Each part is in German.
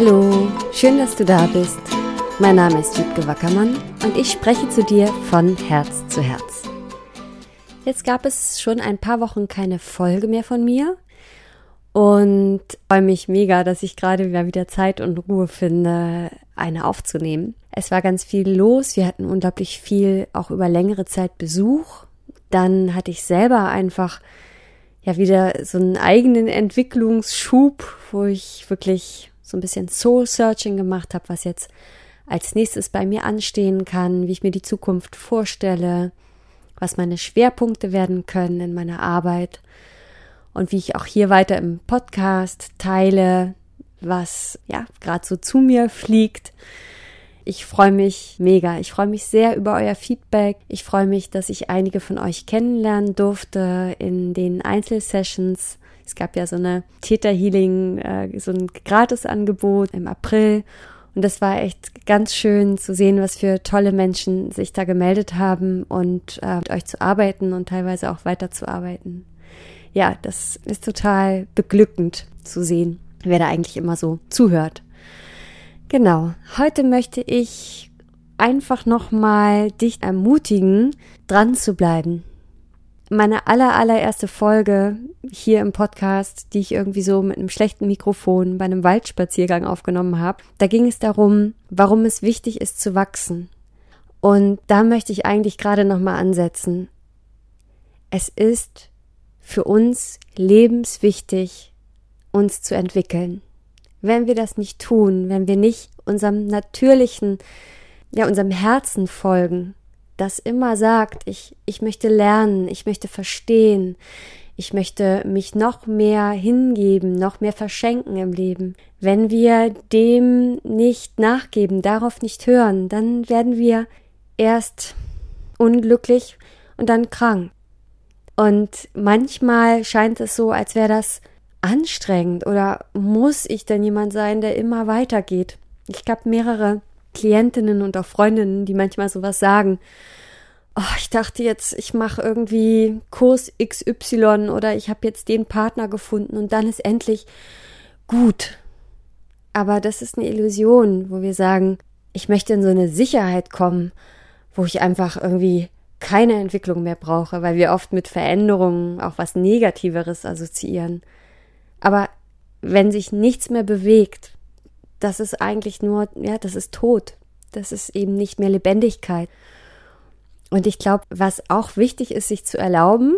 Hallo, schön, dass du da bist. Mein Name ist Wiebke Wackermann und ich spreche zu dir von Herz zu Herz. Jetzt gab es schon ein paar Wochen keine Folge mehr von mir und freue mich mega, dass ich gerade wieder Zeit und Ruhe finde, eine aufzunehmen. Es war ganz viel los, wir hatten unglaublich viel auch über längere Zeit Besuch. Dann hatte ich selber einfach ja wieder so einen eigenen Entwicklungsschub, wo ich wirklich so ein bisschen Soul Searching gemacht habe, was jetzt als nächstes bei mir anstehen kann, wie ich mir die Zukunft vorstelle, was meine Schwerpunkte werden können in meiner Arbeit und wie ich auch hier weiter im Podcast teile, was ja gerade so zu mir fliegt. Ich freue mich mega. Ich freue mich sehr über euer Feedback. Ich freue mich, dass ich einige von euch kennenlernen durfte in den Einzelsessions. Es gab ja so eine Theta Healing, äh, so ein Gratisangebot im April. Und das war echt ganz schön zu sehen, was für tolle Menschen sich da gemeldet haben und äh, mit euch zu arbeiten und teilweise auch weiterzuarbeiten. Ja, das ist total beglückend zu sehen, wer da eigentlich immer so zuhört. Genau. Heute möchte ich einfach nochmal dich ermutigen, dran zu bleiben. Meine aller, allererste Folge hier im Podcast, die ich irgendwie so mit einem schlechten Mikrofon bei einem Waldspaziergang aufgenommen habe, da ging es darum, warum es wichtig ist zu wachsen. Und da möchte ich eigentlich gerade nochmal ansetzen. Es ist für uns lebenswichtig, uns zu entwickeln wenn wir das nicht tun, wenn wir nicht unserem natürlichen, ja, unserem Herzen folgen, das immer sagt, ich, ich möchte lernen, ich möchte verstehen, ich möchte mich noch mehr hingeben, noch mehr verschenken im Leben. Wenn wir dem nicht nachgeben, darauf nicht hören, dann werden wir erst unglücklich und dann krank. Und manchmal scheint es so, als wäre das anstrengend oder muss ich denn jemand sein, der immer weitergeht? Ich habe mehrere Klientinnen und auch Freundinnen, die manchmal sowas sagen. Oh, ich dachte jetzt, ich mache irgendwie Kurs XY oder ich habe jetzt den Partner gefunden und dann ist endlich gut. Aber das ist eine Illusion, wo wir sagen, ich möchte in so eine Sicherheit kommen, wo ich einfach irgendwie keine Entwicklung mehr brauche, weil wir oft mit Veränderungen auch was Negativeres assoziieren. Aber wenn sich nichts mehr bewegt, das ist eigentlich nur, ja, das ist tot. Das ist eben nicht mehr Lebendigkeit. Und ich glaube, was auch wichtig ist, sich zu erlauben,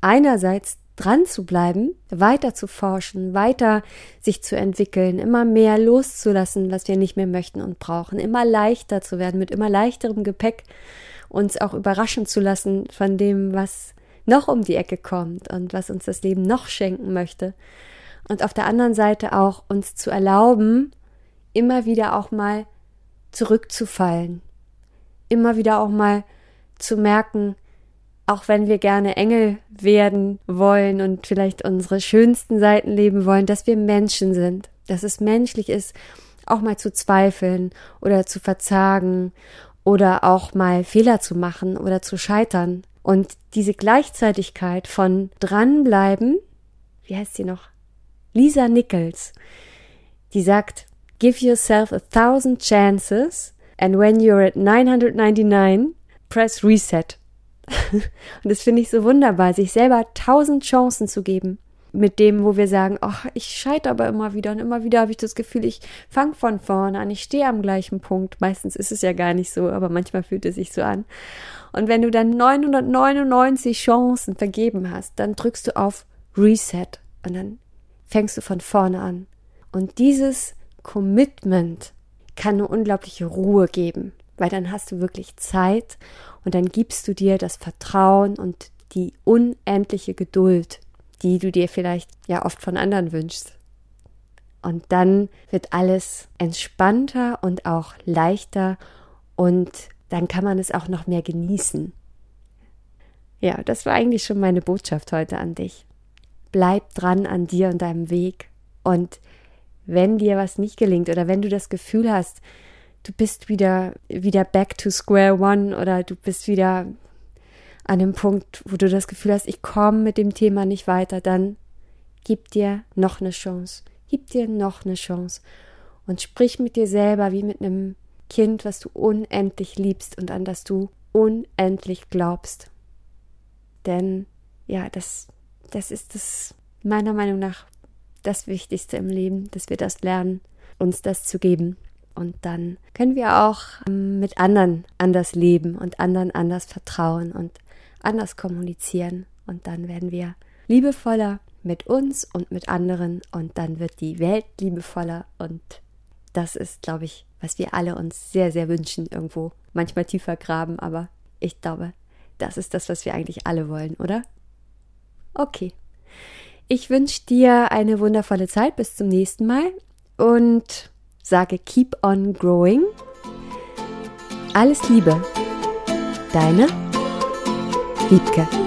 einerseits dran zu bleiben, weiter zu forschen, weiter sich zu entwickeln, immer mehr loszulassen, was wir nicht mehr möchten und brauchen, immer leichter zu werden, mit immer leichterem Gepäck uns auch überraschen zu lassen von dem, was noch um die Ecke kommt und was uns das Leben noch schenken möchte und auf der anderen Seite auch uns zu erlauben, immer wieder auch mal zurückzufallen, immer wieder auch mal zu merken, auch wenn wir gerne Engel werden wollen und vielleicht unsere schönsten Seiten leben wollen, dass wir Menschen sind, dass es menschlich ist, auch mal zu zweifeln oder zu verzagen oder auch mal Fehler zu machen oder zu scheitern. Und diese Gleichzeitigkeit von dranbleiben, wie heißt sie noch? Lisa Nichols, die sagt, Give yourself a thousand chances and when you're at 999, press reset. Und das finde ich so wunderbar, sich selber tausend Chancen zu geben mit dem, wo wir sagen, ach, ich scheitere aber immer wieder und immer wieder habe ich das Gefühl, ich fange von vorne an, ich stehe am gleichen Punkt. Meistens ist es ja gar nicht so, aber manchmal fühlt es sich so an. Und wenn du dann 999 Chancen vergeben hast, dann drückst du auf Reset und dann fängst du von vorne an. Und dieses Commitment kann eine unglaubliche Ruhe geben, weil dann hast du wirklich Zeit und dann gibst du dir das Vertrauen und die unendliche Geduld, die du dir vielleicht ja oft von anderen wünschst. Und dann wird alles entspannter und auch leichter und dann kann man es auch noch mehr genießen. Ja, das war eigentlich schon meine Botschaft heute an dich bleib dran an dir und deinem Weg. Und wenn dir was nicht gelingt oder wenn du das Gefühl hast, du bist wieder, wieder back to square one oder du bist wieder an dem Punkt, wo du das Gefühl hast, ich komme mit dem Thema nicht weiter, dann gib dir noch eine Chance. Gib dir noch eine Chance. und sprich mit dir selber wie mit einem Kind, was du unendlich liebst und an das du unendlich glaubst. Denn ja, das, das ist das meiner Meinung nach das Wichtigste im Leben, dass wir das lernen, uns das zu geben. Und dann können wir auch ähm, mit anderen anders leben und anderen anders vertrauen und anders kommunizieren. Und dann werden wir liebevoller mit uns und mit anderen und dann wird die Welt liebevoller und das ist, glaube ich, was wir alle uns sehr, sehr wünschen, irgendwo manchmal tiefer graben, aber ich glaube, das ist das, was wir eigentlich alle wollen, oder? Okay. Ich wünsche dir eine wundervolle Zeit bis zum nächsten Mal und sage Keep on Growing. Alles Liebe. Deine Wiebke.